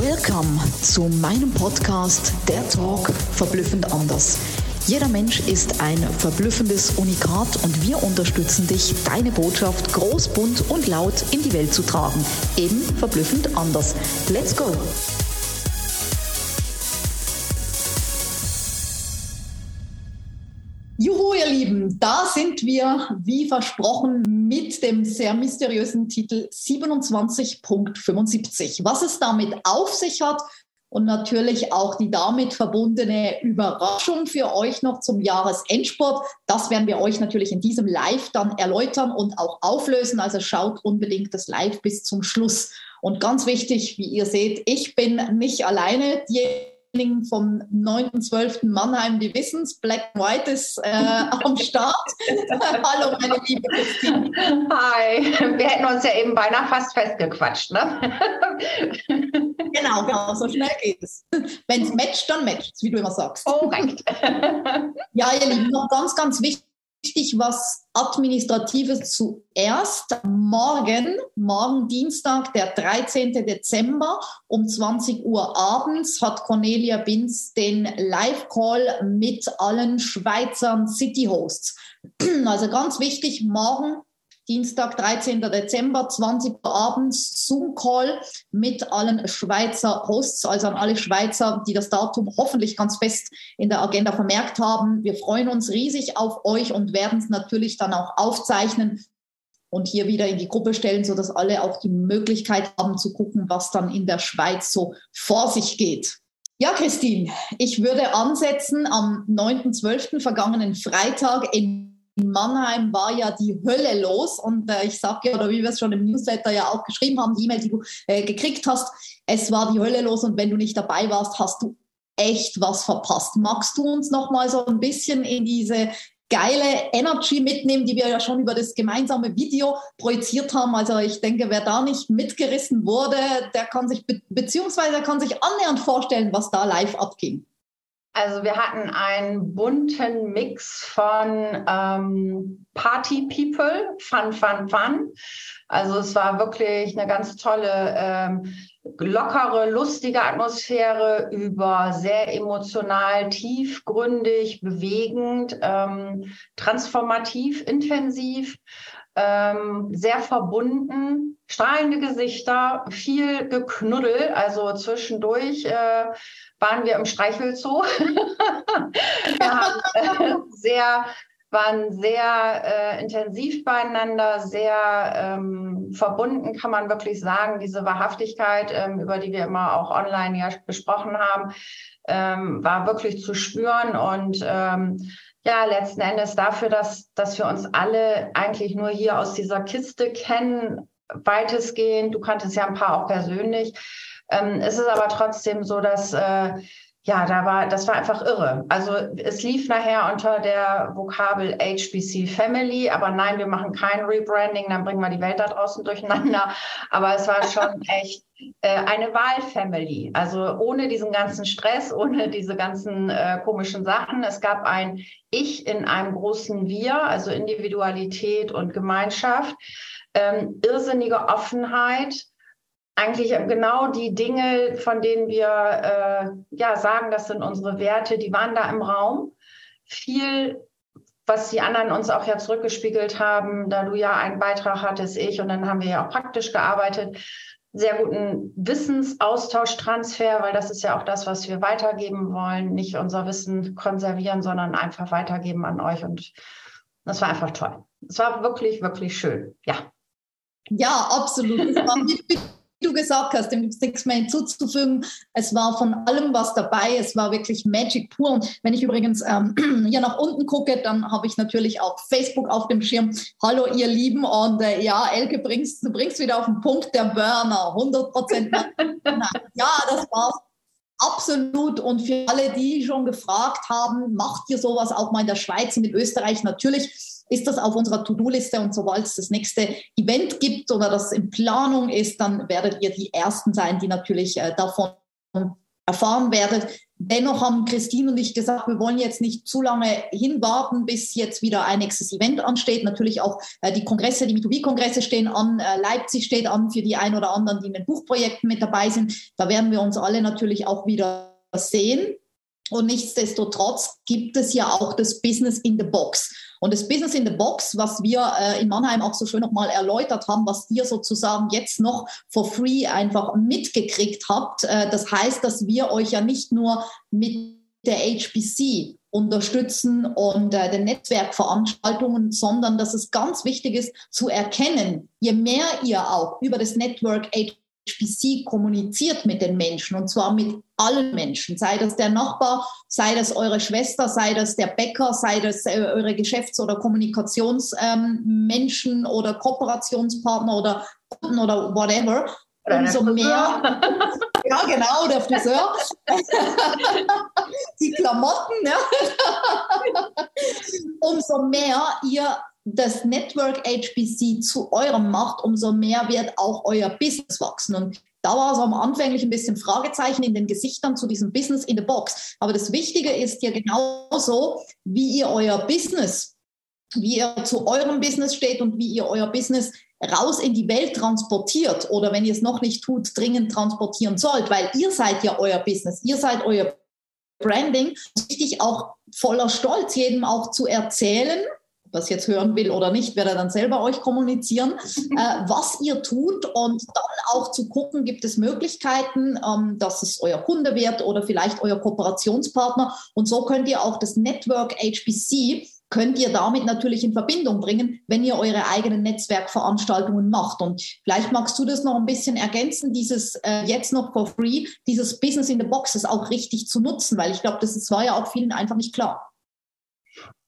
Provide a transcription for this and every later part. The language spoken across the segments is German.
Welcome zu meinem Podcast Der Talk verblüffend anders. Jeder Mensch ist ein verblüffendes Unikat und wir unterstützen dich, deine Botschaft groß, bunt und laut in die Welt zu tragen. Eben verblüffend anders. Let's go! Lieben, da sind wir, wie versprochen, mit dem sehr mysteriösen Titel 27.75. Was es damit auf sich hat und natürlich auch die damit verbundene Überraschung für euch noch zum Jahresendsport, das werden wir euch natürlich in diesem Live dann erläutern und auch auflösen. Also schaut unbedingt das Live bis zum Schluss. Und ganz wichtig, wie ihr seht, ich bin nicht alleine. Die vom 9.12. Mannheim, die wissen es, Black and White ist äh, am Start. Hallo, meine liebe Christine. Hi, wir hätten uns ja eben beinahe fast festgequatscht, ne? genau, genau, so schnell geht es. Wenn es matcht, dann matcht es, wie du immer sagst. Korrekt. ja, ihr Lieben, noch ganz, ganz wichtig wichtig was Administratives zuerst. Morgen, morgen Dienstag, der 13. Dezember um 20 Uhr abends hat Cornelia Binz den Live-Call mit allen Schweizern City Hosts. Also ganz wichtig, morgen Dienstag, 13. Dezember, 20 Uhr abends, Zoom-Call mit allen Schweizer Hosts, also an alle Schweizer, die das Datum hoffentlich ganz fest in der Agenda vermerkt haben. Wir freuen uns riesig auf euch und werden es natürlich dann auch aufzeichnen und hier wieder in die Gruppe stellen, sodass alle auch die Möglichkeit haben zu gucken, was dann in der Schweiz so vor sich geht. Ja, Christine, ich würde ansetzen am 9.12. vergangenen Freitag in in Mannheim war ja die Hölle los und äh, ich sage ja, oder wie wir es schon im Newsletter ja auch geschrieben haben, die E-Mail, die du äh, gekriegt hast, es war die Hölle los und wenn du nicht dabei warst, hast du echt was verpasst. Magst du uns noch mal so ein bisschen in diese geile Energy mitnehmen, die wir ja schon über das gemeinsame Video projiziert haben. Also ich denke, wer da nicht mitgerissen wurde, der kann sich be beziehungsweise kann sich annähernd vorstellen, was da live abging. Also wir hatten einen bunten Mix von ähm, Party People, Fun, Fun, Fun. Also es war wirklich eine ganz tolle, ähm, lockere, lustige Atmosphäre über sehr emotional, tiefgründig, bewegend, ähm, transformativ, intensiv ähm, sehr verbunden, strahlende Gesichter, viel geknuddel. Also zwischendurch äh, waren wir im Streichelzoo. wir haben äh, sehr, waren sehr äh, intensiv beieinander, sehr ähm, verbunden, kann man wirklich sagen. Diese Wahrhaftigkeit, ähm, über die wir immer auch online ja besprochen haben, ähm, war wirklich zu spüren und ähm, ja, letzten Endes dafür, dass, dass wir uns alle eigentlich nur hier aus dieser Kiste kennen, weitestgehend. Du kanntest ja ein paar auch persönlich. Ähm, es ist aber trotzdem so, dass äh, ja, da war, das war einfach irre. Also es lief nachher unter der Vokabel HBC Family, aber nein, wir machen kein Rebranding, dann bringen wir die Welt da draußen durcheinander. Aber es war schon echt äh, eine Wahlfamily. Also ohne diesen ganzen Stress, ohne diese ganzen äh, komischen Sachen. Es gab ein Ich in einem großen Wir, also Individualität und Gemeinschaft, ähm, irrsinnige Offenheit eigentlich genau die Dinge, von denen wir äh, ja sagen, das sind unsere Werte, die waren da im Raum. Viel, was die anderen uns auch ja zurückgespiegelt haben, da du ja einen Beitrag hattest, ich, und dann haben wir ja auch praktisch gearbeitet. Sehr guten Wissensaustausch, Transfer, weil das ist ja auch das, was wir weitergeben wollen. Nicht unser Wissen konservieren, sondern einfach weitergeben an euch. Und das war einfach toll. Es war wirklich, wirklich schön. Ja. Ja, absolut. Du gesagt hast, dem gibt es nichts mehr hinzuzufügen. Es war von allem was dabei. Es war wirklich Magic pur. Und wenn ich übrigens ähm, hier nach unten gucke, dann habe ich natürlich auch Facebook auf dem Schirm. Hallo, ihr Lieben. Und äh, ja, Elke, bringst, du bringst wieder auf den Punkt der Burner. 100 Prozent. ja, das war's. Absolut. Und für alle, die schon gefragt haben, macht ihr sowas auch mal in der Schweiz und in Österreich? Natürlich ist das auf unserer To-Do-Liste und sobald es das nächste Event gibt oder das in Planung ist, dann werdet ihr die Ersten sein, die natürlich äh, davon erfahren werdet. Dennoch haben Christine und ich gesagt, wir wollen jetzt nicht zu lange hinwarten, bis jetzt wieder ein nächstes Event ansteht. Natürlich auch äh, die Kongresse, die B2B-Kongresse stehen an. Äh, Leipzig steht an für die ein oder anderen, die in den Buchprojekten mit dabei sind. Da werden wir uns alle natürlich auch wieder sehen. Und nichtsdestotrotz gibt es ja auch das Business in the Box. Und das Business in the Box, was wir äh, in Mannheim auch so schön nochmal erläutert haben, was ihr sozusagen jetzt noch for free einfach mitgekriegt habt, äh, das heißt, dass wir euch ja nicht nur mit der HBC unterstützen und äh, den Netzwerkveranstaltungen, sondern dass es ganz wichtig ist zu erkennen, je mehr ihr auch über das Network HBC HPC kommuniziert mit den Menschen und zwar mit allen Menschen, sei das der Nachbar, sei das eure Schwester, sei das der Bäcker, sei das äh, eure Geschäfts- oder Kommunikationsmenschen ähm, oder Kooperationspartner oder Kunden oder whatever. Umso mehr, ja genau, der Friseur, die Klamotten, ja. umso mehr ihr das Network HPC zu eurem macht, umso mehr wird auch euer Business wachsen. Und da war es am anfänglich ein bisschen Fragezeichen in den Gesichtern zu diesem Business in the Box. Aber das Wichtige ist ja genauso, wie ihr euer Business, wie ihr zu eurem Business steht und wie ihr euer Business raus in die Welt transportiert oder wenn ihr es noch nicht tut, dringend transportieren sollt, weil ihr seid ja euer Business, ihr seid euer Branding. Wichtig auch voller Stolz, jedem auch zu erzählen, das jetzt hören will oder nicht, werde dann selber euch kommunizieren, äh, was ihr tut und dann auch zu gucken, gibt es Möglichkeiten, ähm, dass es euer Kunde wird oder vielleicht euer Kooperationspartner. Und so könnt ihr auch das Network HBC könnt ihr damit natürlich in Verbindung bringen, wenn ihr eure eigenen Netzwerkveranstaltungen macht. Und vielleicht magst du das noch ein bisschen ergänzen, dieses äh, jetzt noch for free, dieses Business in the Boxes auch richtig zu nutzen, weil ich glaube, das ist, war ja auch vielen einfach nicht klar.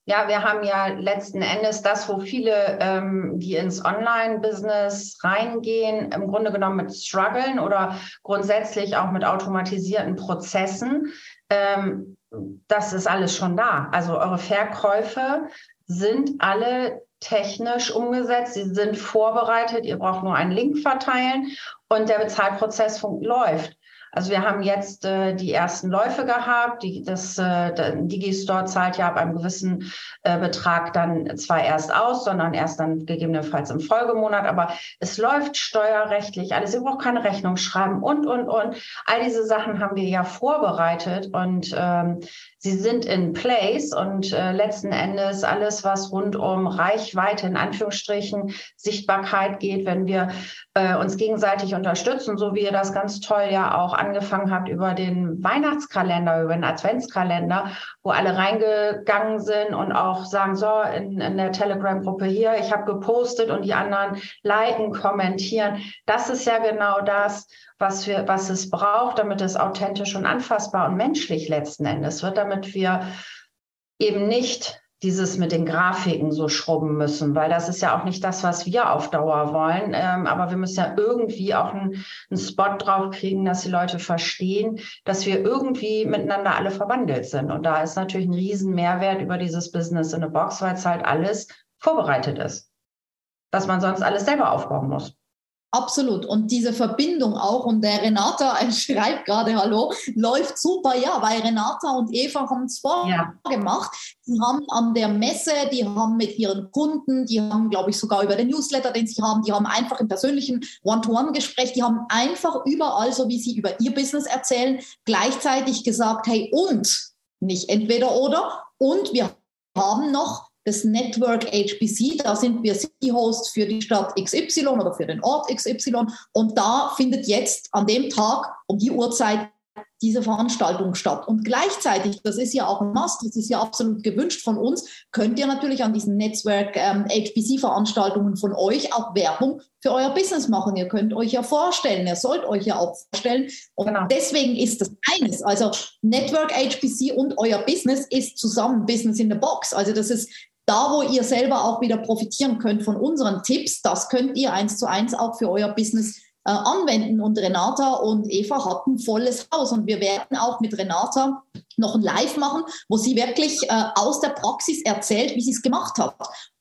Ja, wir haben ja letzten Endes das, wo viele, ähm, die ins Online-Business reingehen, im Grunde genommen mit Struggeln oder grundsätzlich auch mit automatisierten Prozessen. Ähm, das ist alles schon da. Also eure Verkäufe sind alle technisch umgesetzt, sie sind vorbereitet, ihr braucht nur einen Link verteilen und der Bezahlprozess läuft. Also wir haben jetzt äh, die ersten Läufe gehabt. Die, das äh, Digistore zahlt ja ab einem gewissen äh, Betrag dann zwar erst aus, sondern erst dann gegebenenfalls im Folgemonat. Aber es läuft steuerrechtlich alles. Ihr braucht keine Rechnung schreiben und, und, und. All diese Sachen haben wir ja vorbereitet und ähm, sie sind in place. Und äh, letzten Endes alles, was rund um Reichweite, in Anführungsstrichen, Sichtbarkeit geht, wenn wir äh, uns gegenseitig unterstützen, so wie ihr das ganz toll ja auch angefangen habt über den Weihnachtskalender, über den Adventskalender, wo alle reingegangen sind und auch sagen, so, in, in der Telegram-Gruppe hier, ich habe gepostet und die anderen liken, kommentieren. Das ist ja genau das, was, wir, was es braucht, damit es authentisch und anfassbar und menschlich letzten Endes wird, damit wir eben nicht dieses mit den Grafiken so schrubben müssen, weil das ist ja auch nicht das, was wir auf Dauer wollen. Ähm, aber wir müssen ja irgendwie auch einen, Spot drauf kriegen, dass die Leute verstehen, dass wir irgendwie miteinander alle verwandelt sind. Und da ist natürlich ein riesen Mehrwert über dieses Business in a Box, weil es halt alles vorbereitet ist. Dass man sonst alles selber aufbauen muss. Absolut. Und diese Verbindung auch, und der Renata schreibt gerade Hallo, läuft super, ja, weil Renata und Eva haben es vorgemacht. Ja. Die haben an der Messe, die haben mit ihren Kunden, die haben, glaube ich, sogar über den Newsletter, den sie haben, die haben einfach im persönlichen One-to-One-Gespräch, die haben einfach überall, so wie sie über ihr Business erzählen, gleichzeitig gesagt, hey, und nicht entweder oder, und wir haben noch das Network HBC, da sind wir City-Host für die Stadt XY oder für den Ort XY und da findet jetzt an dem Tag um die Uhrzeit diese Veranstaltung statt. Und gleichzeitig, das ist ja auch ein Must, das ist ja absolut gewünscht von uns, könnt ihr natürlich an diesen Netzwerk ähm, HBC-Veranstaltungen von euch auch Werbung für euer Business machen. Ihr könnt euch ja vorstellen, ihr sollt euch ja auch vorstellen. Und genau. deswegen ist das eines. Also Network HBC und euer Business ist zusammen Business in the Box. Also das ist da, wo ihr selber auch wieder profitieren könnt von unseren Tipps, das könnt ihr eins zu eins auch für euer Business äh, anwenden. Und Renata und Eva hatten volles Haus. Und wir werden auch mit Renata noch ein Live machen, wo sie wirklich äh, aus der Praxis erzählt, wie sie es gemacht hat.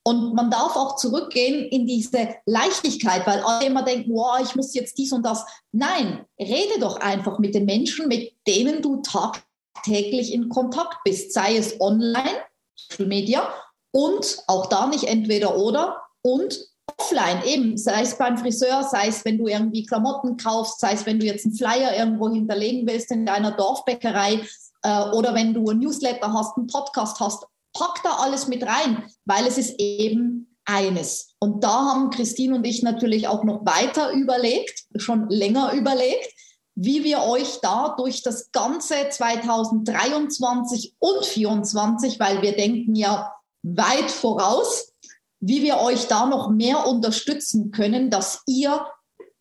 Und man darf auch zurückgehen in diese Leichtigkeit, weil alle immer denken, wow, ich muss jetzt dies und das. Nein, rede doch einfach mit den Menschen, mit denen du tagtäglich in Kontakt bist, sei es online, Social Media und auch da nicht entweder oder und offline eben, sei es beim Friseur, sei es, wenn du irgendwie Klamotten kaufst, sei es, wenn du jetzt einen Flyer irgendwo hinterlegen willst in deiner Dorfbäckerei äh, oder wenn du ein Newsletter hast, einen Podcast hast, pack da alles mit rein, weil es ist eben eines. Und da haben Christine und ich natürlich auch noch weiter überlegt, schon länger überlegt, wie wir euch da durch das ganze 2023 und 2024, weil wir denken ja weit voraus, wie wir euch da noch mehr unterstützen können, dass ihr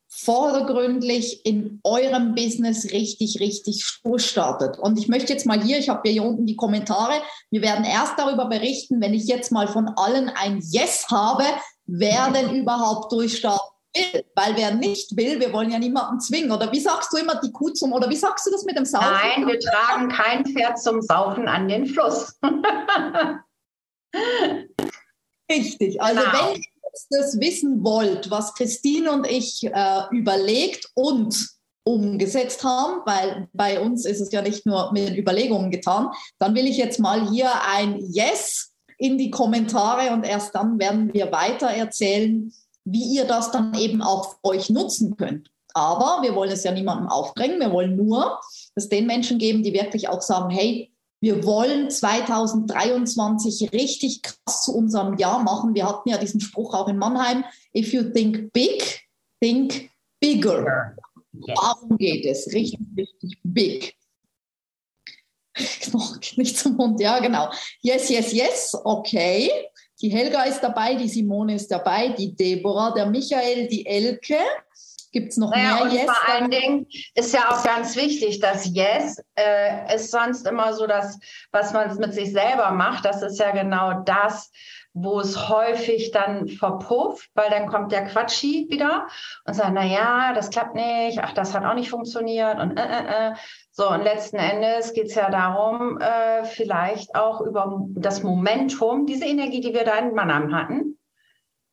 vordergründlich in eurem Business richtig, richtig startet. Und ich möchte jetzt mal hier, ich habe hier unten die Kommentare, wir werden erst darüber berichten, wenn ich jetzt mal von allen ein Yes habe, wer denn überhaupt durchstarten will. Weil wer nicht will, wir wollen ja niemanden zwingen. Oder wie sagst du immer die Kuh zum, oder wie sagst du das mit dem Saufen? Nein, wir tragen kein Pferd zum Saufen an den Fluss. Richtig. Also genau. wenn das wissen wollt, was Christine und ich äh, überlegt und umgesetzt haben, weil bei uns ist es ja nicht nur mit den Überlegungen getan, dann will ich jetzt mal hier ein Yes in die Kommentare und erst dann werden wir weiter erzählen, wie ihr das dann eben auch für euch nutzen könnt. Aber wir wollen es ja niemandem aufdrängen, wir wollen nur es den Menschen geben, die wirklich auch sagen, hey, wir wollen 2023 richtig krass zu unserem Jahr machen. Wir hatten ja diesen Spruch auch in Mannheim, if you think big, think bigger. Darum geht es, richtig, richtig big. Noch nicht zum Mund, ja, genau. Yes, yes, yes, okay. Die Helga ist dabei, die Simone ist dabei, die Deborah, der Michael, die Elke. Gibt es noch naja, mehr und Yes? Vor allen Dingen ist ja auch ganz wichtig, dass Yes äh, ist sonst immer so das, was man mit sich selber macht. Das ist ja genau das, wo es häufig dann verpufft, weil dann kommt der Quatschi wieder und sagt, na ja, das klappt nicht, ach, das hat auch nicht funktioniert und äh, äh, äh. So, und letzten Endes geht es ja darum, äh, vielleicht auch über das Momentum, diese Energie, die wir da in Mannheim hatten,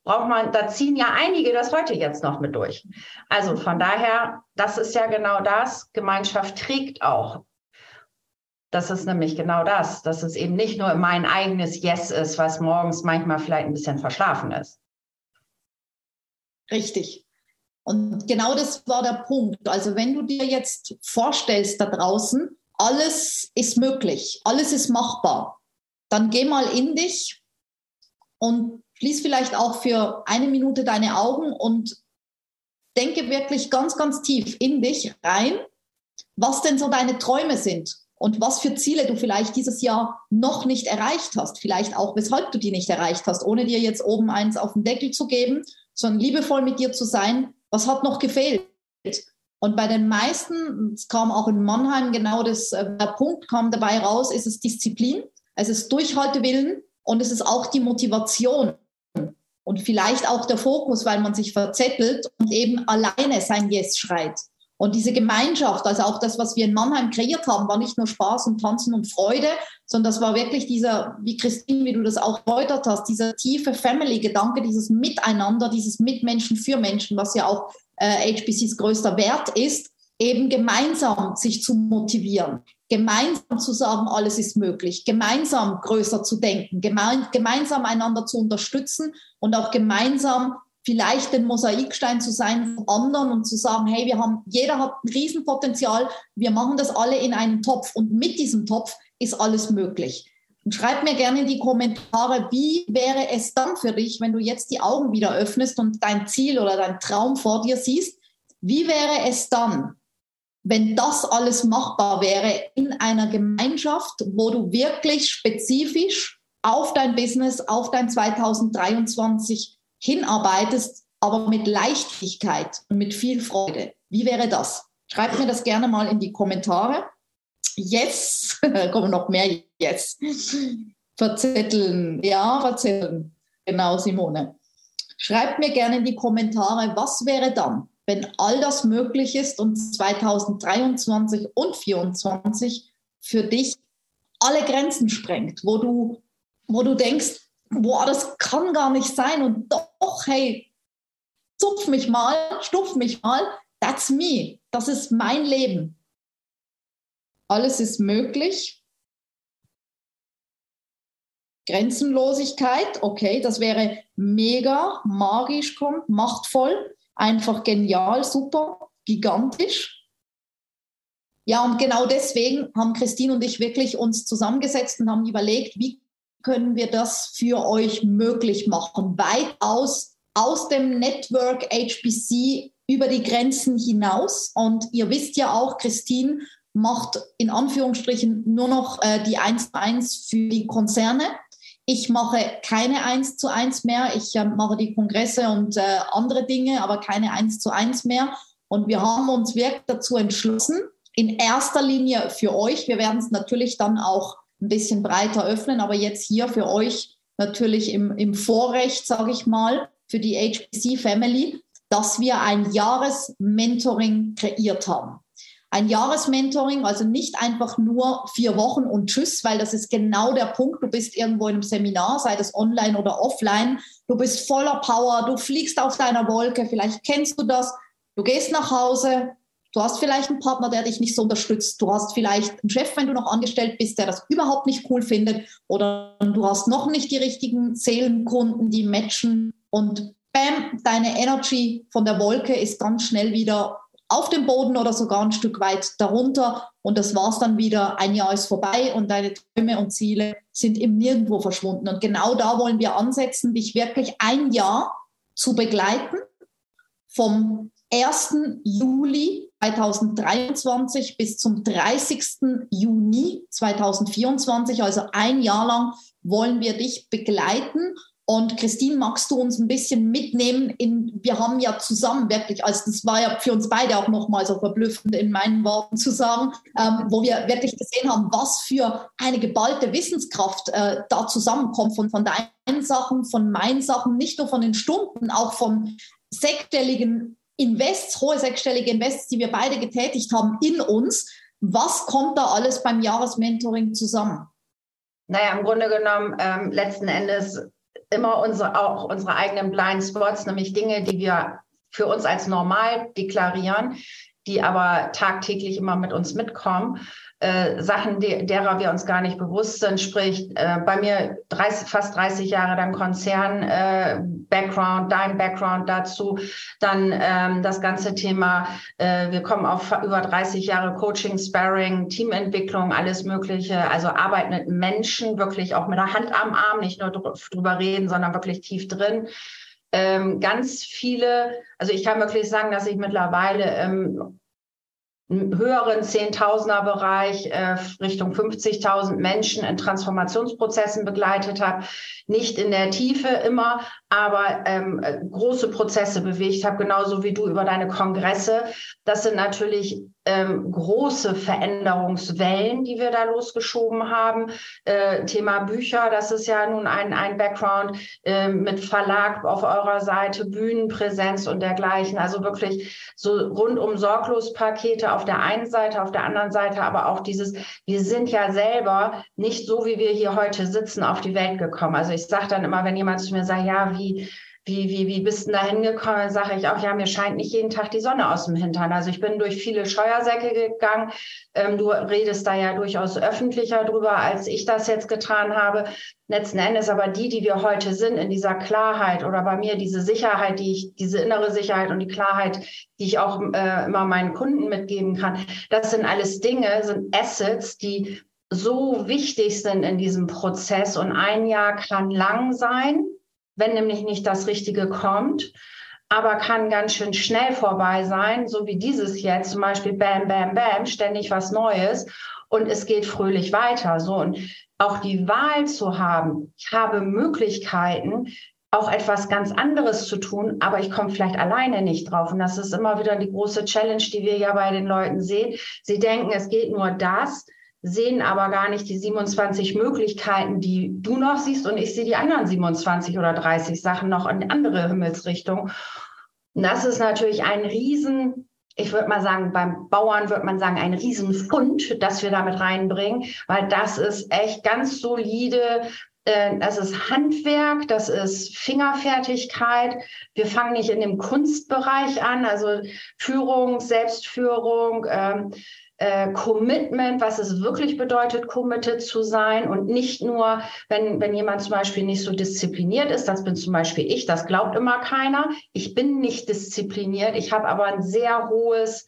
braucht man, da ziehen ja einige das heute jetzt noch mit durch. Also von daher, das ist ja genau das, Gemeinschaft trägt auch. Das ist nämlich genau das, dass es eben nicht nur mein eigenes Yes ist, was morgens manchmal vielleicht ein bisschen verschlafen ist. Richtig. Und genau das war der Punkt. Also wenn du dir jetzt vorstellst da draußen, alles ist möglich, alles ist machbar, dann geh mal in dich und Schließ vielleicht auch für eine Minute deine Augen und denke wirklich ganz, ganz tief in dich rein, was denn so deine Träume sind und was für Ziele du vielleicht dieses Jahr noch nicht erreicht hast. Vielleicht auch, weshalb du die nicht erreicht hast, ohne dir jetzt oben eins auf den Deckel zu geben, sondern liebevoll mit dir zu sein. Was hat noch gefehlt? Und bei den meisten, es kam auch in Mannheim genau das, äh, der Punkt kam dabei raus, ist es Disziplin, es ist Durchhaltewillen und es ist auch die Motivation und vielleicht auch der Fokus, weil man sich verzettelt und eben alleine sein Yes schreit. Und diese Gemeinschaft, also auch das, was wir in Mannheim kreiert haben, war nicht nur Spaß und Tanzen und Freude, sondern das war wirklich dieser, wie Christine, wie du das auch erläutert hast, dieser tiefe Family-Gedanke, dieses Miteinander, dieses Mitmenschen für Menschen, was ja auch äh, HBCs größter Wert ist, eben gemeinsam sich zu motivieren, gemeinsam zu sagen, alles ist möglich, gemeinsam größer zu denken, gemein, gemeinsam einander zu unterstützen und auch gemeinsam vielleicht den Mosaikstein zu sein von anderen und zu sagen, hey, wir haben, jeder hat ein Riesenpotenzial, wir machen das alle in einen Topf und mit diesem Topf ist alles möglich. Und schreib mir gerne in die Kommentare, wie wäre es dann für dich, wenn du jetzt die Augen wieder öffnest und dein Ziel oder dein Traum vor dir siehst? Wie wäre es dann, wenn das alles machbar wäre in einer Gemeinschaft, wo du wirklich spezifisch auf dein Business, auf dein 2023 hinarbeitest, aber mit Leichtigkeit und mit viel Freude. Wie wäre das? Schreibt mir das gerne mal in die Kommentare. Yes, kommen noch mehr Yes. Verzetteln, ja, verzetteln. Genau, Simone. Schreibt mir gerne in die Kommentare, was wäre dann, wenn all das möglich ist und 2023 und 2024 für dich alle Grenzen sprengt, wo du, wo du denkst, boah, das kann gar nicht sein und doch, hey, zupf mich mal, stupf mich mal, that's me, das ist mein Leben. Alles ist möglich. Grenzenlosigkeit, okay, das wäre mega, magisch, kommt, machtvoll, einfach genial, super, gigantisch. Ja, und genau deswegen haben Christine und ich wirklich uns zusammengesetzt und haben überlegt, wie können wir das für euch möglich machen, weit aus, dem Network HBC über die Grenzen hinaus. Und ihr wisst ja auch, Christine macht in Anführungsstrichen nur noch äh, die 1 zu 1 für die Konzerne. Ich mache keine 1 zu 1 mehr. Ich äh, mache die Kongresse und äh, andere Dinge, aber keine 1 zu 1 mehr. Und wir haben uns wirklich dazu entschlossen, in erster Linie für euch. Wir werden es natürlich dann auch ein bisschen breiter öffnen, aber jetzt hier für euch natürlich im, im Vorrecht, sage ich mal, für die HPC Family, dass wir ein Jahresmentoring kreiert haben. Ein Jahresmentoring, also nicht einfach nur vier Wochen und tschüss, weil das ist genau der Punkt. Du bist irgendwo in einem Seminar, sei das online oder offline. Du bist voller Power, du fliegst auf deiner Wolke, vielleicht kennst du das. Du gehst nach Hause, Du hast vielleicht einen Partner, der dich nicht so unterstützt. Du hast vielleicht einen Chef, wenn du noch angestellt bist, der das überhaupt nicht cool findet. Oder du hast noch nicht die richtigen Seelenkunden, die matchen. Und bam, deine Energy von der Wolke ist ganz schnell wieder auf dem Boden oder sogar ein Stück weit darunter. Und das war's dann wieder. Ein Jahr ist vorbei und deine Träume und Ziele sind im Nirgendwo verschwunden. Und genau da wollen wir ansetzen, dich wirklich ein Jahr zu begleiten. Vom 1. Juli 2023 bis zum 30. Juni 2024, also ein Jahr lang, wollen wir dich begleiten. Und Christine, magst du uns ein bisschen mitnehmen in, wir haben ja zusammen wirklich, also das war ja für uns beide auch nochmal so verblüffend in meinen Worten zu sagen, ähm, wo wir wirklich gesehen haben, was für eine geballte Wissenskraft äh, da zusammenkommt von, von deinen Sachen, von meinen Sachen, nicht nur von den Stunden, auch von sechsstelligen Invests, hohe sechsstellige Invests, die wir beide getätigt haben in uns. Was kommt da alles beim Jahresmentoring zusammen? Naja, im Grunde genommen ähm, letzten Endes immer unsere, auch unsere eigenen Blind Spots, nämlich Dinge, die wir für uns als normal deklarieren, die aber tagtäglich immer mit uns mitkommen äh, Sachen, die, derer wir uns gar nicht bewusst sind. Sprich, äh, bei mir 30, fast 30 Jahre dann Konzern, äh, Background, dein Background dazu, dann ähm, das ganze Thema, äh, wir kommen auf über 30 Jahre Coaching, Sparring, Teamentwicklung, alles Mögliche. Also Arbeit mit Menschen, wirklich auch mit der Hand am Arm, nicht nur drüber reden, sondern wirklich tief drin. Ähm, ganz viele, also ich kann wirklich sagen, dass ich mittlerweile ähm, höheren Zehntausender-Bereich äh, Richtung 50.000 Menschen in Transformationsprozessen begleitet habe. Nicht in der Tiefe immer, aber ähm, große Prozesse bewegt habe, genauso wie du über deine Kongresse. Das sind natürlich ähm, große Veränderungswellen, die wir da losgeschoben haben. Äh, Thema Bücher, das ist ja nun ein, ein Background äh, mit Verlag auf eurer Seite, Bühnenpräsenz und dergleichen. Also wirklich so rundum sorglos Pakete auf der einen Seite, auf der anderen Seite aber auch dieses, wir sind ja selber nicht so, wie wir hier heute sitzen, auf die Welt gekommen. Also ich sage dann immer, wenn jemand zu mir sagt, ja, wie, wie, wie, wie bist du da hingekommen? Sage ich auch, ja, mir scheint nicht jeden Tag die Sonne aus dem Hintern. Also ich bin durch viele Scheuersäcke gegangen. Ähm, du redest da ja durchaus öffentlicher drüber, als ich das jetzt getan habe. Letzten Endes aber die, die wir heute sind, in dieser Klarheit oder bei mir diese Sicherheit, die ich, diese innere Sicherheit und die Klarheit, die ich auch äh, immer meinen Kunden mitgeben kann, das sind alles Dinge, sind Assets, die so wichtig sind in diesem Prozess. Und ein Jahr kann lang sein wenn nämlich nicht das Richtige kommt, aber kann ganz schön schnell vorbei sein, so wie dieses jetzt, zum Beispiel Bam, Bam, Bam, ständig was Neues und es geht fröhlich weiter. So und auch die Wahl zu haben, ich habe Möglichkeiten, auch etwas ganz anderes zu tun, aber ich komme vielleicht alleine nicht drauf. Und das ist immer wieder die große Challenge, die wir ja bei den Leuten sehen. Sie denken, es geht nur das, sehen aber gar nicht die 27 Möglichkeiten, die du noch siehst und ich sehe die anderen 27 oder 30 Sachen noch in andere Himmelsrichtungen. Und das ist natürlich ein Riesen, ich würde mal sagen, beim Bauern würde man sagen, ein Riesenfund, das wir damit reinbringen, weil das ist echt ganz solide äh, das ist Handwerk, das ist Fingerfertigkeit. Wir fangen nicht in dem Kunstbereich an, also Führung, Selbstführung, ähm, äh, Commitment, was es wirklich bedeutet, committed zu sein und nicht nur, wenn, wenn jemand zum Beispiel nicht so diszipliniert ist, das bin zum Beispiel ich, das glaubt immer keiner. Ich bin nicht diszipliniert, ich habe aber ein sehr hohes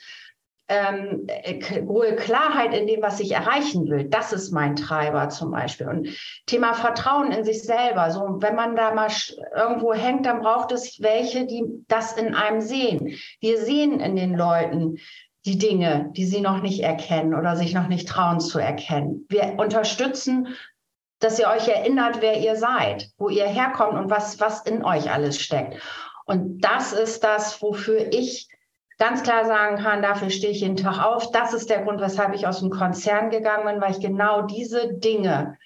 ähm, äh, hohe Klarheit in dem, was ich erreichen will. Das ist mein Treiber zum Beispiel. Und Thema Vertrauen in sich selber. So, wenn man da mal irgendwo hängt, dann braucht es welche, die das in einem sehen. Wir sehen in den Leuten die Dinge, die sie noch nicht erkennen oder sich noch nicht trauen zu erkennen. Wir unterstützen dass ihr euch erinnert, wer ihr seid, wo ihr herkommt und was, was in euch alles steckt. Und das ist das, wofür ich ganz klar sagen kann, dafür stehe ich jeden Tag auf. Das ist der Grund, weshalb ich aus dem Konzern gegangen bin, weil ich genau diese Dinge,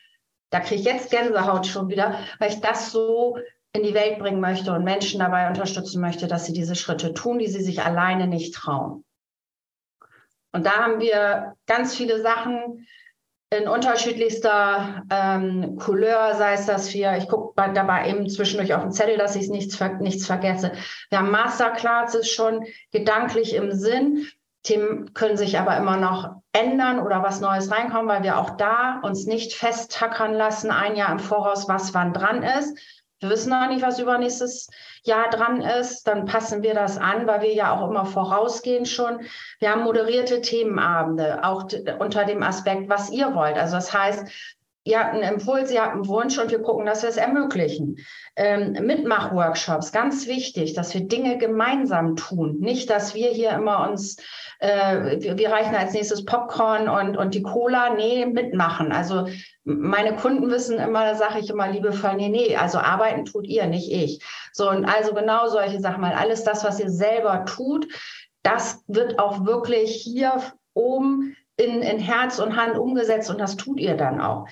da kriege ich jetzt Gänsehaut schon wieder, weil ich das so in die Welt bringen möchte und Menschen dabei unterstützen möchte, dass sie diese Schritte tun, die sie sich alleine nicht trauen. Und da haben wir ganz viele Sachen, in unterschiedlichster ähm, Couleur, sei es, dass wir, ich gucke dabei eben zwischendurch auf den Zettel, dass ich nichts, nichts vergesse. Wir haben Masterclasses schon gedanklich im Sinn. Themen können sich aber immer noch ändern oder was Neues reinkommen, weil wir auch da uns nicht festtackern lassen, ein Jahr im Voraus, was wann dran ist, wir wissen noch nicht, was übernächstes Jahr dran ist, dann passen wir das an, weil wir ja auch immer vorausgehen schon. Wir haben moderierte Themenabende, auch unter dem Aspekt, was ihr wollt. Also das heißt, ihr habt einen Impuls, ihr habt einen Wunsch und wir gucken, dass wir es ermöglichen. Ähm, Mitmachworkshops, ganz wichtig, dass wir Dinge gemeinsam tun. Nicht, dass wir hier immer uns, äh, wir, wir reichen als nächstes Popcorn und, und die Cola. Nee, mitmachen. Also meine Kunden wissen immer, da sage ich immer liebevoll, nee, nee, also arbeiten tut ihr, nicht ich. So, und also genau solche Sachen, mal alles das, was ihr selber tut, das wird auch wirklich hier oben in, in Herz und Hand umgesetzt und das tut ihr dann auch.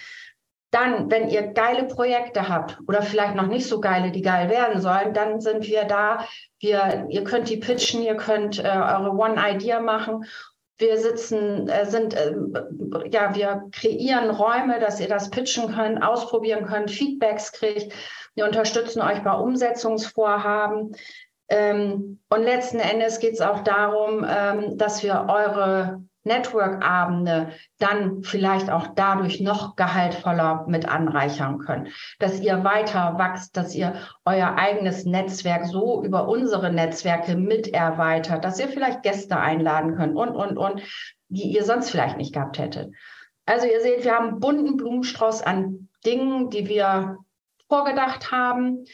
Dann, wenn ihr geile Projekte habt oder vielleicht noch nicht so geile, die geil werden sollen, dann sind wir da. Wir, ihr könnt die pitchen, ihr könnt äh, eure One-Idea machen. Wir sitzen, äh, sind, äh, ja, wir kreieren Räume, dass ihr das pitchen könnt, ausprobieren könnt, Feedbacks kriegt. Wir unterstützen euch bei Umsetzungsvorhaben. Ähm, und letzten Endes geht es auch darum, ähm, dass wir eure Network-Abende dann vielleicht auch dadurch noch gehaltvoller mit anreichern können. Dass ihr weiter wächst, dass ihr euer eigenes Netzwerk so über unsere Netzwerke mit erweitert, dass ihr vielleicht Gäste einladen könnt und, und, und, die ihr sonst vielleicht nicht gehabt hättet. Also ihr seht, wir haben einen bunten Blumenstrauß an Dingen, die wir vorgedacht haben.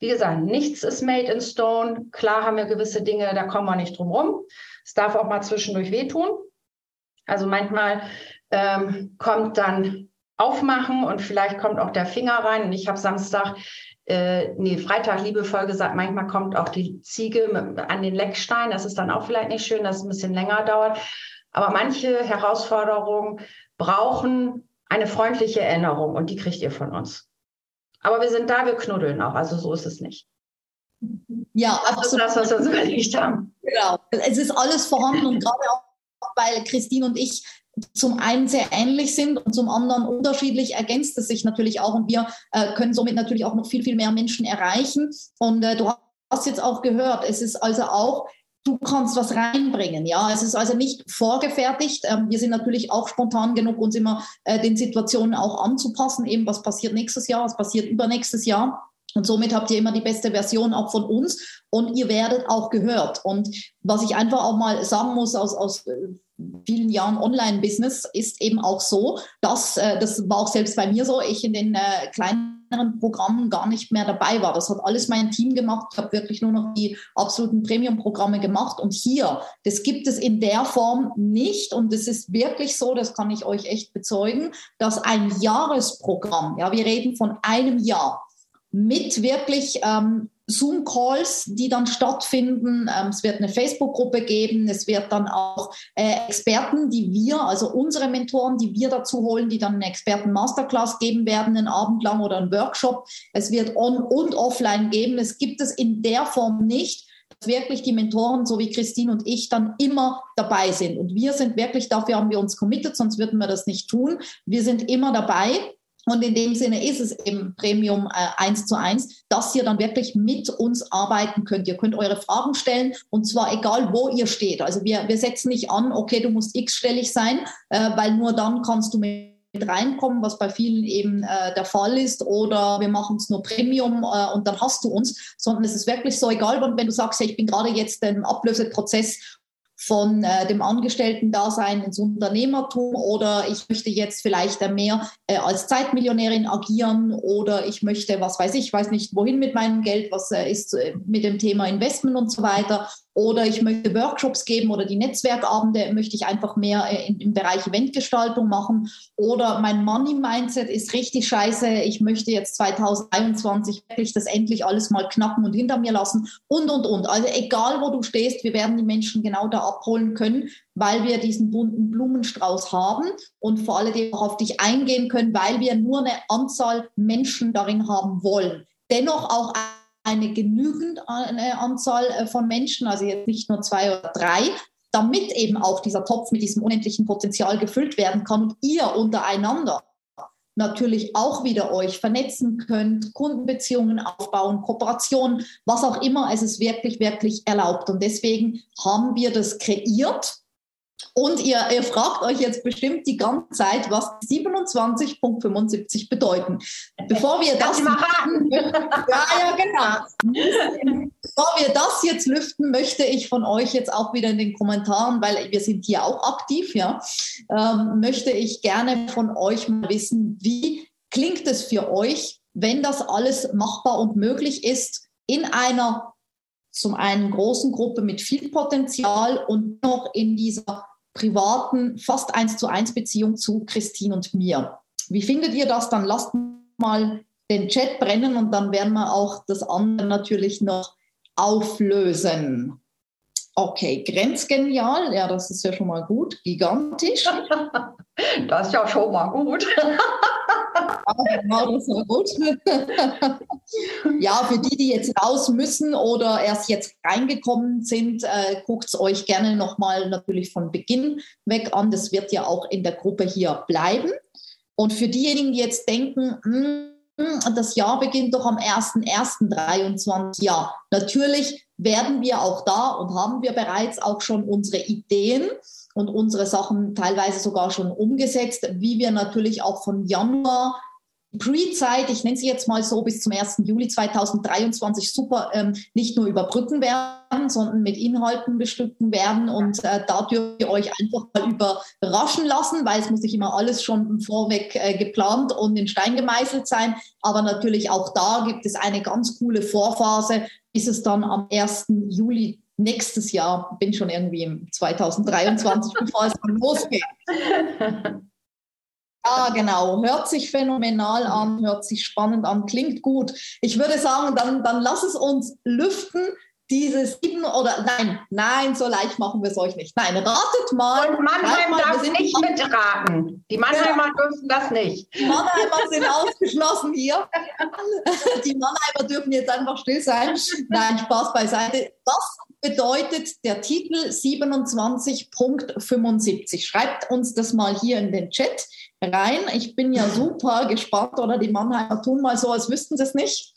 Wie gesagt, nichts ist made in stone. Klar haben wir gewisse Dinge, da kommen wir nicht drum rum. Es darf auch mal zwischendurch wehtun. Also manchmal ähm, kommt dann Aufmachen und vielleicht kommt auch der Finger rein. Und ich habe Samstag, äh, nee, Freitag liebevoll gesagt, manchmal kommt auch die Ziege mit, an den Leckstein. Das ist dann auch vielleicht nicht schön, dass es ein bisschen länger dauert. Aber manche Herausforderungen brauchen eine freundliche Erinnerung und die kriegt ihr von uns. Aber wir sind da, wir knuddeln auch. Also so ist es nicht. Ja, das ist das, was wir uns überlegt haben. Genau. Es ist alles vorhanden und gerade auch weil Christine und ich zum einen sehr ähnlich sind und zum anderen unterschiedlich ergänzt es sich natürlich auch und wir äh, können somit natürlich auch noch viel, viel mehr Menschen erreichen. Und äh, du hast jetzt auch gehört, es ist also auch du kannst was reinbringen. Ja, es ist also nicht vorgefertigt. Ähm, wir sind natürlich auch spontan genug, uns immer äh, den Situationen auch anzupassen. Eben, was passiert nächstes Jahr, was passiert übernächstes Jahr. Und somit habt ihr immer die beste Version auch von uns und ihr werdet auch gehört. Und was ich einfach auch mal sagen muss aus, aus vielen Jahren Online-Business ist eben auch so, dass, äh, das war auch selbst bei mir so, ich in den äh, kleineren Programmen gar nicht mehr dabei war. Das hat alles mein Team gemacht. Ich habe wirklich nur noch die absoluten Premium-Programme gemacht. Und hier, das gibt es in der Form nicht. Und es ist wirklich so, das kann ich euch echt bezeugen, dass ein Jahresprogramm, ja, wir reden von einem Jahr, mit wirklich ähm, Zoom-Calls, die dann stattfinden. Ähm, es wird eine Facebook-Gruppe geben. Es wird dann auch äh, Experten, die wir, also unsere Mentoren, die wir dazu holen, die dann eine Experten-Masterclass geben werden, einen Abend lang oder einen Workshop. Es wird on- und offline geben. Es gibt es in der Form nicht dass wirklich die Mentoren, so wie Christine und ich, dann immer dabei sind. Und wir sind wirklich, dafür haben wir uns committed, sonst würden wir das nicht tun. Wir sind immer dabei Und in dem Sinne ist es eben Premium äh, eins zu eins, dass ihr dann wirklich mit uns arbeiten könnt. Ihr könnt eure Fragen stellen und zwar egal, wo ihr steht. Also wir, wir setzen nicht an, okay, du musst x-stellig sein, äh, weil nur dann kannst du mit reinkommen, was bei vielen eben äh, der Fall ist, oder wir machen es nur Premium äh, und dann hast du uns, sondern es ist wirklich so egal, wenn du sagst, hey, ich bin gerade jetzt im Ablöseprozess von äh, dem Angestellten-Dasein ins Unternehmertum oder ich möchte jetzt vielleicht mehr äh, als Zeitmillionärin agieren oder ich möchte, was weiß ich, weiß nicht wohin mit meinem Geld, was äh, ist äh, mit dem Thema Investment und so weiter oder ich möchte Workshops geben oder die Netzwerkabende möchte ich einfach mehr äh, im Bereich Eventgestaltung machen oder mein Money-Mindset ist richtig scheiße, ich möchte jetzt 2023 wirklich das endlich alles mal knacken und hinter mir lassen und, und, und. Also egal, wo du stehst, wir werden die Menschen genau da abholen können, weil wir diesen bunten Blumenstrauß haben und vor allem auch auf dich eingehen können, weil wir nur eine Anzahl Menschen darin haben wollen. Dennoch auch eine genügend Anzahl äh, von Menschen, also jetzt nicht nur zwei oder drei, damit eben auch dieser Topf mit diesem unendlichen Potenzial gefüllt werden kann und ihr untereinander natürlich auch wieder euch vernetzen könnt, Kundenbeziehungen aufbauen, Kooperationen, was auch immer es ist wirklich, wirklich erlaubt. Und deswegen haben wir das kreiert und ihr, ihr fragt euch jetzt bestimmt die ganze Zeit, was 27.75 bedeuten. Bevor wir das machen, ja, ja, genau. Bevor wir das jetzt lüften, möchte ich von euch jetzt auch wieder in den Kommentaren, weil wir sind hier auch aktiv, ja, ähm, möchte ich gerne von euch mal wissen, wie klingt es für euch, wenn das alles machbar und möglich ist in einer zum einen großen Gruppe mit viel Potenzial und noch in dieser privaten, fast eins zu eins Beziehung zu Christine und mir. Wie findet ihr das? Dann lasst mal den Chat brennen und dann werden wir auch das andere natürlich noch auflösen. Okay, grenzgenial, ja, das ist ja schon mal gut, gigantisch. Das ist ja schon mal gut. Ja, für die, die jetzt raus müssen oder erst jetzt reingekommen sind, äh, guckt es euch gerne nochmal natürlich von Beginn weg an. Das wird ja auch in der Gruppe hier bleiben. Und für diejenigen, die jetzt denken, mh, hm, das Jahr beginnt doch am 1.1.23. Ja, natürlich werden wir auch da und haben wir bereits auch schon unsere Ideen und unsere Sachen teilweise sogar schon umgesetzt, wie wir natürlich auch von Januar Pre-Zeit, ich nenne sie jetzt mal so, bis zum 1. Juli 2023 super ähm, nicht nur überbrücken werden, sondern mit Inhalten bestücken werden. Und äh, da dürft ihr euch einfach mal überraschen lassen, weil es muss nicht immer alles schon vorweg äh, geplant und in Stein gemeißelt sein. Aber natürlich auch da gibt es eine ganz coole Vorphase, bis es dann am 1. Juli nächstes Jahr, bin schon irgendwie im 2023, bevor es dann losgeht. Ja, genau. Hört sich phänomenal an, hört sich spannend an, klingt gut. Ich würde sagen, dann, dann lass es uns lüften. Diese sieben oder nein, nein, so leicht machen wir es euch nicht. Nein, ratet mal. Und Mannheim mal, darf nicht mitraten. Die Mannheimer ja. dürfen das nicht. Die Mannheimer sind ausgeschlossen hier. Die Mannheimer dürfen jetzt einfach still sein. Nein, Spaß beiseite. Was bedeutet der Titel 27.75? Schreibt uns das mal hier in den Chat rein. Ich bin ja super gespannt oder die Mannheimer tun mal so, als wüssten sie es nicht.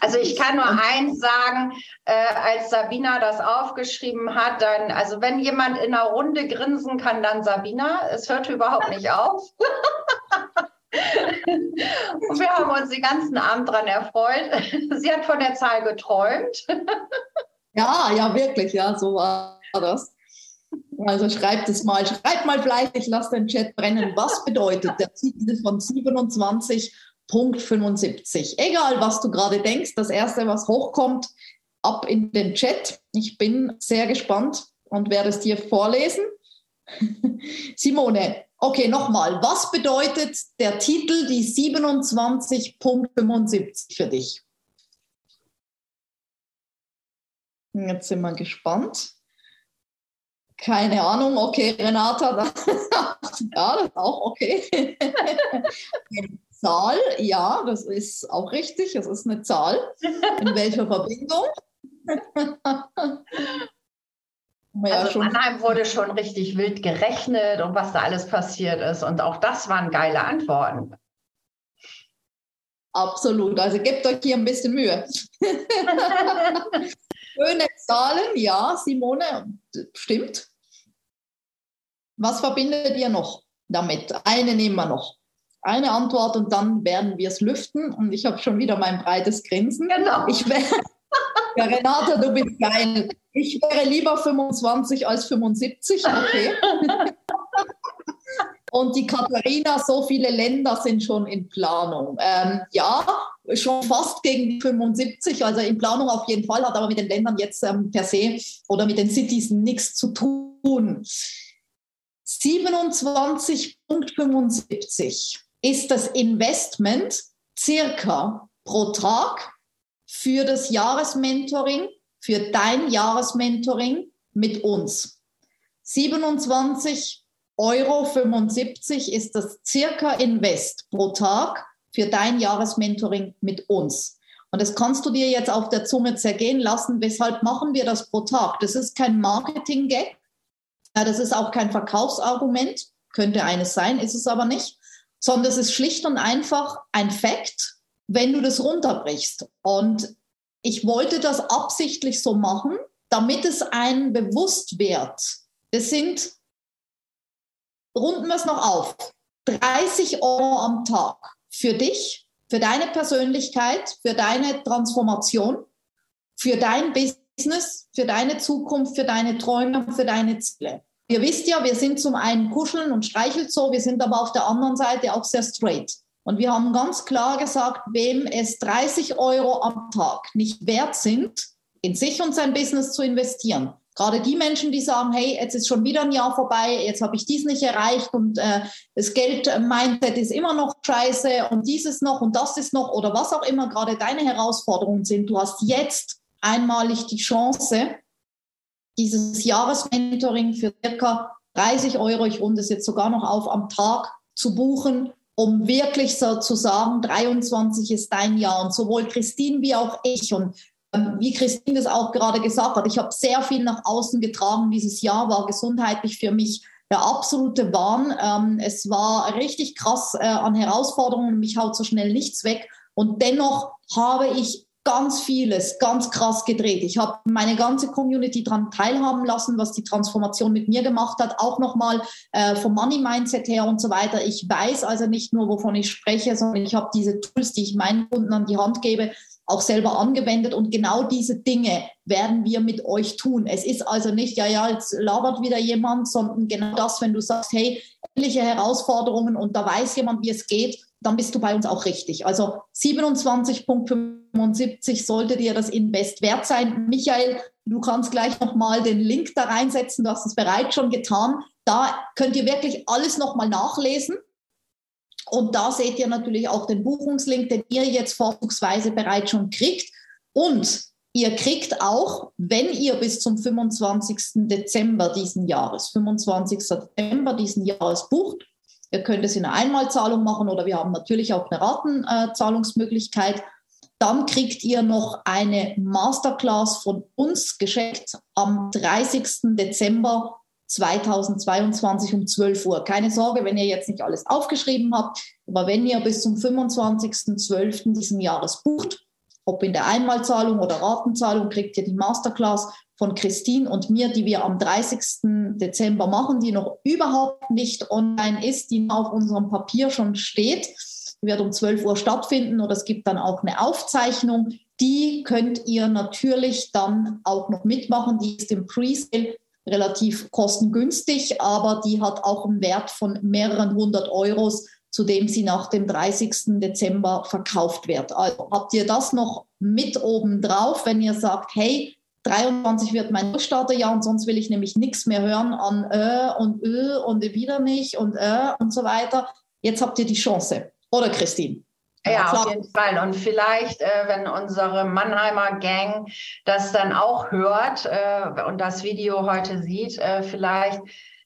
Also ich kann nur eins sagen, äh, als Sabina das aufgeschrieben hat, dann, also wenn jemand in einer Runde grinsen kann, dann Sabina. Es hörte überhaupt nicht auf. Und wir haben uns den ganzen Abend daran erfreut. Sie hat von der Zahl geträumt. Ja, ja, wirklich, ja, so war das. Also schreibt es mal, schreibt mal fleißig, lasst den Chat brennen. Was bedeutet der Titel von 27.75? Egal, was du gerade denkst, das erste, was hochkommt, ab in den Chat. Ich bin sehr gespannt und werde es dir vorlesen. Simone, okay, nochmal. Was bedeutet der Titel, die 27.75 für dich? Jetzt sind wir gespannt. Keine Ahnung, okay, Renata, ja, das ist auch okay. Zahl, ja, das ist auch richtig, es ist eine Zahl. In welcher Verbindung? Ja, also Mannheim wurde schon richtig wild gerechnet und was da alles passiert ist. Und auch das waren geile Antworten. Absolut. Also gebt euch hier ein bisschen Mühe. Schöne Zahlen, ja, Simone, stimmt. Was verbindet ihr noch damit? Eine nehmen wir noch. Eine Antwort und dann werden wir es lüften. Und ich habe schon wieder mein breites Grinsen. Genau. Ich wäre, ja, Renata, du bist geil. Ich wäre lieber 25 als 75. Okay. Und die Katharina, so viele Länder sind schon in Planung. Ähm, ja, schon fast gegen die 75, also in Planung auf jeden Fall, hat aber mit den Ländern jetzt ähm, per se oder mit den Cities nichts zu tun. 27,75 ist das Investment circa pro Tag für das Jahresmentoring, für dein Jahresmentoring mit uns. 27 Euro 75 ist das circa Invest pro Tag für dein Jahresmentoring mit uns. Und das kannst du dir jetzt auf der Zunge zergehen lassen. Weshalb machen wir das pro Tag? Das ist kein Marketing-Gag. Das ist auch kein Verkaufsargument. Könnte eines sein, ist es aber nicht. Sondern es ist schlicht und einfach ein Fakt, wenn du das runterbrichst. Und ich wollte das absichtlich so machen, damit es einen bewusst wird. Das sind runden wir es noch auf. 30 Euro am Tag für dich, für deine Persönlichkeit, für deine Transformation, für dein Business, für deine Zukunft, für deine Träume, für deine Ziele. Ihr wisst ja, wir sind zum einen kuscheln und streicheln so, wir sind aber auf der anderen Seite auch sehr straight. Und wir haben ganz klar gesagt, wem es 30 Euro am Tag nicht wert sind, in sich und sein Business zu investieren, Gerade die Menschen, die sagen, hey, jetzt ist schon wieder ein Jahr vorbei, jetzt habe ich dies nicht erreicht und äh, das Geld-Mindset ist immer noch scheiße und dieses noch und das ist noch oder was auch immer gerade deine Herausforderungen sind. Du hast jetzt einmalig die Chance, dieses Jahresmentoring für circa 30 Euro, ich runde es jetzt sogar noch auf, am Tag zu buchen, um wirklich so zu sagen, 23 ist dein Jahr. Und sowohl Christine wie auch ich und ähm, wie Christine das auch gerade gesagt hat, ich habe sehr viel nach außen getragen. Dieses Jahr war gesundheitlich für mich der absolute Wahn. Ähm, es war richtig krass äh, an Herausforderungen. Mich haut so schnell nichts weg. Und dennoch habe ich ganz vieles ganz krass gedreht. Ich habe meine ganze Community daran teilhaben lassen, was die Transformation mit mir gemacht hat, auch nochmal äh, vom Money Mindset her und so weiter. Ich weiß also nicht nur, wovon ich spreche, sondern ich habe diese Tools, die ich meinen Kunden an die Hand gebe, auch selber angewendet. Und genau diese Dinge werden wir mit euch tun. Es ist also nicht, ja, ja, jetzt labert wieder jemand, sondern genau das, wenn du sagst, hey, ähnliche Herausforderungen und da weiß jemand, wie es geht, dann bist du bei uns auch richtig. Also 27.75 sollte dir das Invest wert sein. Michael, du kannst gleich nochmal den Link da reinsetzen. Du hast es bereits schon getan. Da könnt ihr wirklich alles nochmal nachlesen. Und da seht ihr natürlich auch den Buchungslink, den ihr jetzt vorzugsweise bereits schon kriegt. Und ihr kriegt auch, wenn ihr bis zum 25. Dezember diesen Jahres, 25. Dezember diesen Jahres bucht, ihr könnt es in einer Einmalzahlung machen oder wir haben natürlich auch eine Ratenzahlungsmöglichkeit. Dann kriegt ihr noch eine Masterclass von uns geschenkt am 30. Dezember 2022 um 12 Uhr. Keine Sorge, wenn ihr jetzt nicht alles aufgeschrieben habt, aber wenn ihr bis zum 25.12. diesen Jahres bucht, ob in der Einmalzahlung oder Ratenzahlung, kriegt ihr die Masterclass von Christine und mir, die wir am 30. Dezember machen, die noch überhaupt nicht online ist, die auf unserem Papier schon steht. Die wird um 12 Uhr stattfinden oder es gibt dann auch eine Aufzeichnung. Die könnt ihr natürlich dann auch noch mitmachen. Die ist im Presale relativ kostengünstig, aber die hat auch einen Wert von mehreren hundert Euros, zu dem sie nach dem 30. Dezember verkauft wird. Also habt ihr das noch mit oben drauf, wenn ihr sagt, hey, 23 wird mein Starterjahr und sonst will ich nämlich nichts mehr hören an äh und ö äh und wieder nicht und äh und so weiter. Jetzt habt ihr die Chance. Oder Christine? Ja, auf jeden Fall. Und vielleicht, äh, wenn unsere Mannheimer Gang das dann auch hört äh, und das Video heute sieht, äh, vielleicht,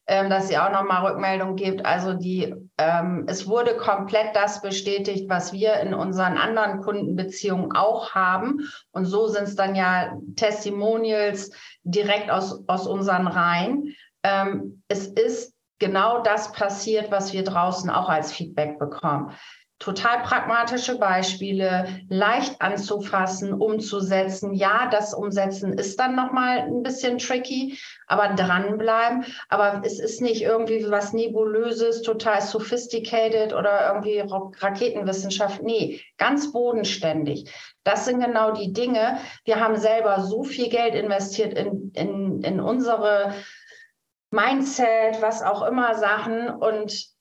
ähm, dass sie auch nochmal Rückmeldung gibt. Also die, ähm, es wurde komplett das bestätigt, was wir in unseren anderen Kundenbeziehungen auch haben. Und so sind es dann ja Testimonials direkt aus, aus unseren Reihen. Ähm, es ist genau das passiert, was wir draußen auch als Feedback bekommen total pragmatische Beispiele, leicht anzufassen, umzusetzen. Ja, das Umsetzen ist dann nochmal ein bisschen tricky, aber dranbleiben. Aber es ist nicht irgendwie was Nebulöses, total sophisticated oder irgendwie Raketenwissenschaft. Nee, ganz bodenständig. Das sind genau die Dinge. Wir haben selber so viel Geld investiert in, in, in unsere Mindset, was auch immer Sachen und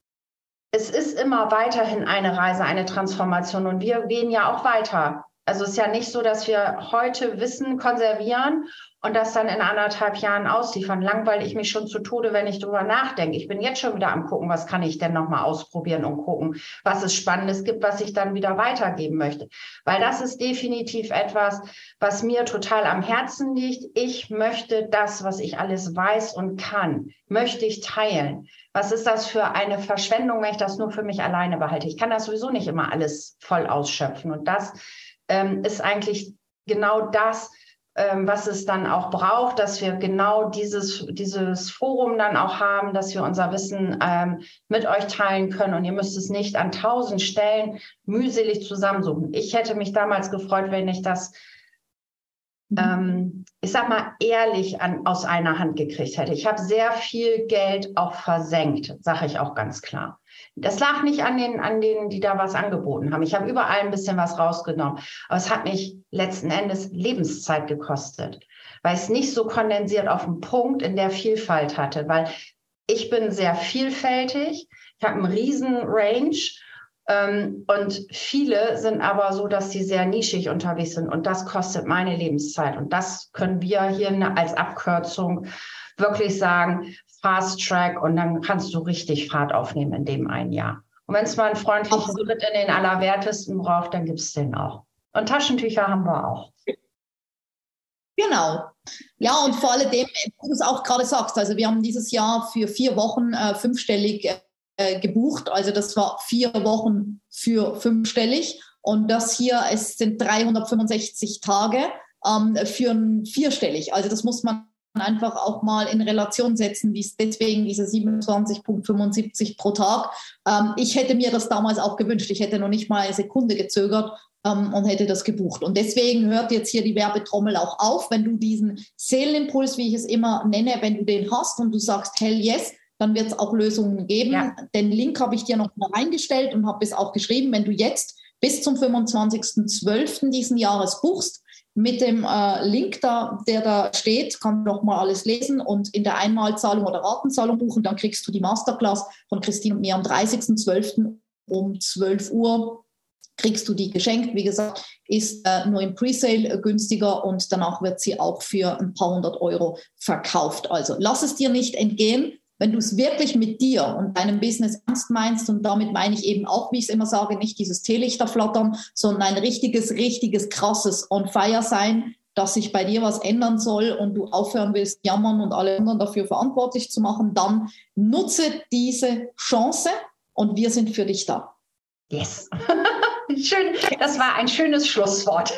es ist immer weiterhin eine Reise, eine Transformation und wir gehen ja auch weiter. Also es ist ja nicht so, dass wir heute Wissen konservieren und das dann in anderthalb Jahren ausliefern. Langweile ich mich schon zu Tode, wenn ich drüber nachdenke. Ich bin jetzt schon wieder am gucken, was kann ich denn nochmal ausprobieren und gucken, was es Spannendes gibt, was ich dann wieder weitergeben möchte. Weil das ist definitiv etwas, was mir total am Herzen liegt. Ich möchte das, was ich alles weiß und kann, möchte ich teilen. Was ist das für eine Verschwendung, wenn ich das nur für mich alleine behalte? Ich kann das sowieso nicht immer alles voll ausschöpfen. Und das ähm, ist eigentlich genau das, ähm, was es dann auch braucht, dass wir genau dieses, dieses Forum dann auch haben, dass wir unser Wissen ähm, mit euch teilen können. Und ihr müsst es nicht an tausend Stellen mühselig zusammensuchen. Ich hätte mich damals gefreut, wenn ich das. Ähm, ich sag mal, ehrlich an, aus einer Hand gekriegt hätte. Ich habe sehr viel Geld auch versenkt, sage ich auch ganz klar. Das lag nicht an den, an denen, die da was angeboten haben. Ich habe überall ein bisschen was rausgenommen. Aber es hat mich letzten Endes Lebenszeit gekostet, weil es nicht so kondensiert auf den Punkt in der Vielfalt hatte, weil ich bin sehr vielfältig. Ich habe einen riesen Range. Ähm, und viele sind aber so, dass sie sehr nischig unterwegs sind. Und das kostet meine Lebenszeit. Und das können wir hier als Abkürzung wirklich sagen, Fast Track und dann kannst du richtig Fahrt aufnehmen in dem einen Jahr. Und wenn es mal einen freundlichen Schritt in den Allerwertesten braucht, dann gibt es den auch. Und Taschentücher haben wir auch. Genau. Ja, und vor allem, wie du es auch gerade sagst, also wir haben dieses Jahr für vier Wochen äh, fünfstellig äh, gebucht. Also das war vier Wochen für fünfstellig. Und das hier, es sind 365 Tage ähm, für ein vierstellig. Also das muss man einfach auch mal in Relation setzen, wie es deswegen diese 27,75 pro Tag. Ähm, ich hätte mir das damals auch gewünscht. Ich hätte noch nicht mal eine Sekunde gezögert ähm, und hätte das gebucht. Und deswegen hört jetzt hier die Werbetrommel auch auf, wenn du diesen Seelenimpuls, wie ich es immer nenne, wenn du den hast und du sagst, hell yes, dann wird es auch Lösungen geben. Ja. Den Link habe ich dir noch mal reingestellt und habe es auch geschrieben, wenn du jetzt bis zum 25.12. diesen Jahres buchst, mit dem äh, Link da, der da steht, kann noch mal alles lesen und in der Einmalzahlung oder Ratenzahlung buchen. Dann kriegst du die Masterclass von Christine und mir am 30.12. um 12 Uhr kriegst du die geschenkt. Wie gesagt, ist äh, nur im Presale günstiger und danach wird sie auch für ein paar hundert Euro verkauft. Also lass es dir nicht entgehen wenn du es wirklich mit dir und deinem Business ernst meinst, und damit meine ich eben auch, wie ich es immer sage, nicht dieses Teelichter flattern, sondern ein richtiges, richtiges, krasses On-Fire sein, dass sich bei dir was ändern soll und du aufhören willst, jammern und alle anderen dafür verantwortlich zu machen, dann nutze diese Chance und wir sind für dich da. Yes. Schön, das war ein schönes Schlusswort.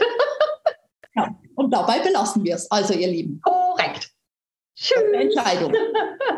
ja, und dabei belassen wir es. Also, ihr Lieben. Korrekt. Tschüss. Entscheidung.